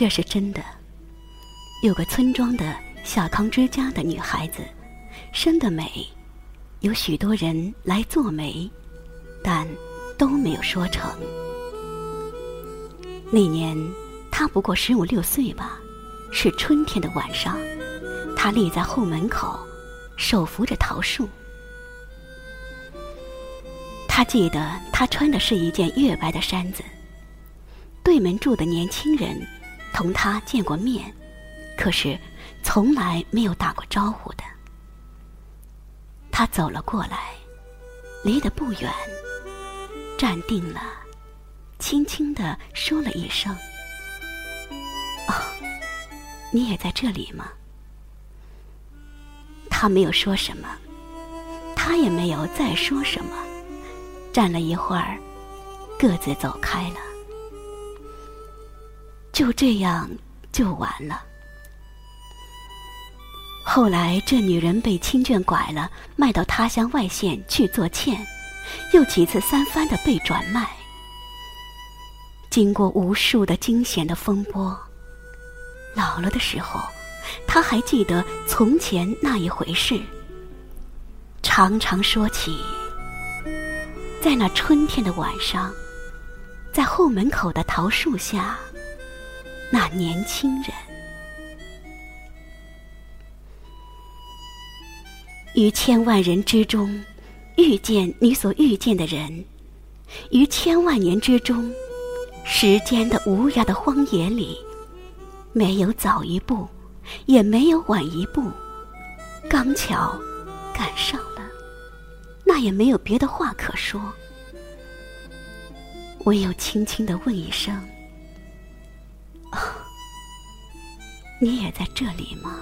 这是真的。有个村庄的小康之家的女孩子，生得美，有许多人来做媒，但都没有说成。那年她不过十五六岁吧，是春天的晚上，她立在后门口，手扶着桃树。他记得她穿的是一件月白的衫子。对门住的年轻人，同他见过面，可是从来没有打过招呼的。他走了过来，离得不远，站定了，轻轻地说了一声：“哦，你也在这里吗？”他没有说什么，他也没有再说什么。站了一会儿，各自走开了。就这样就完了。后来这女人被亲眷拐了，卖到他乡外县去做妾，又几次三番的被转卖。经过无数的惊险的风波，老了的时候，他还记得从前那一回事，常常说起。在那春天的晚上，在后门口的桃树下，那年轻人，于千万人之中遇见你所遇见的人，于千万年之中，时间的无涯的荒野里，没有早一步，也没有晚一步，刚巧赶上了。那也没有别的话可说，唯有轻轻的问一声：“你也在这里吗？”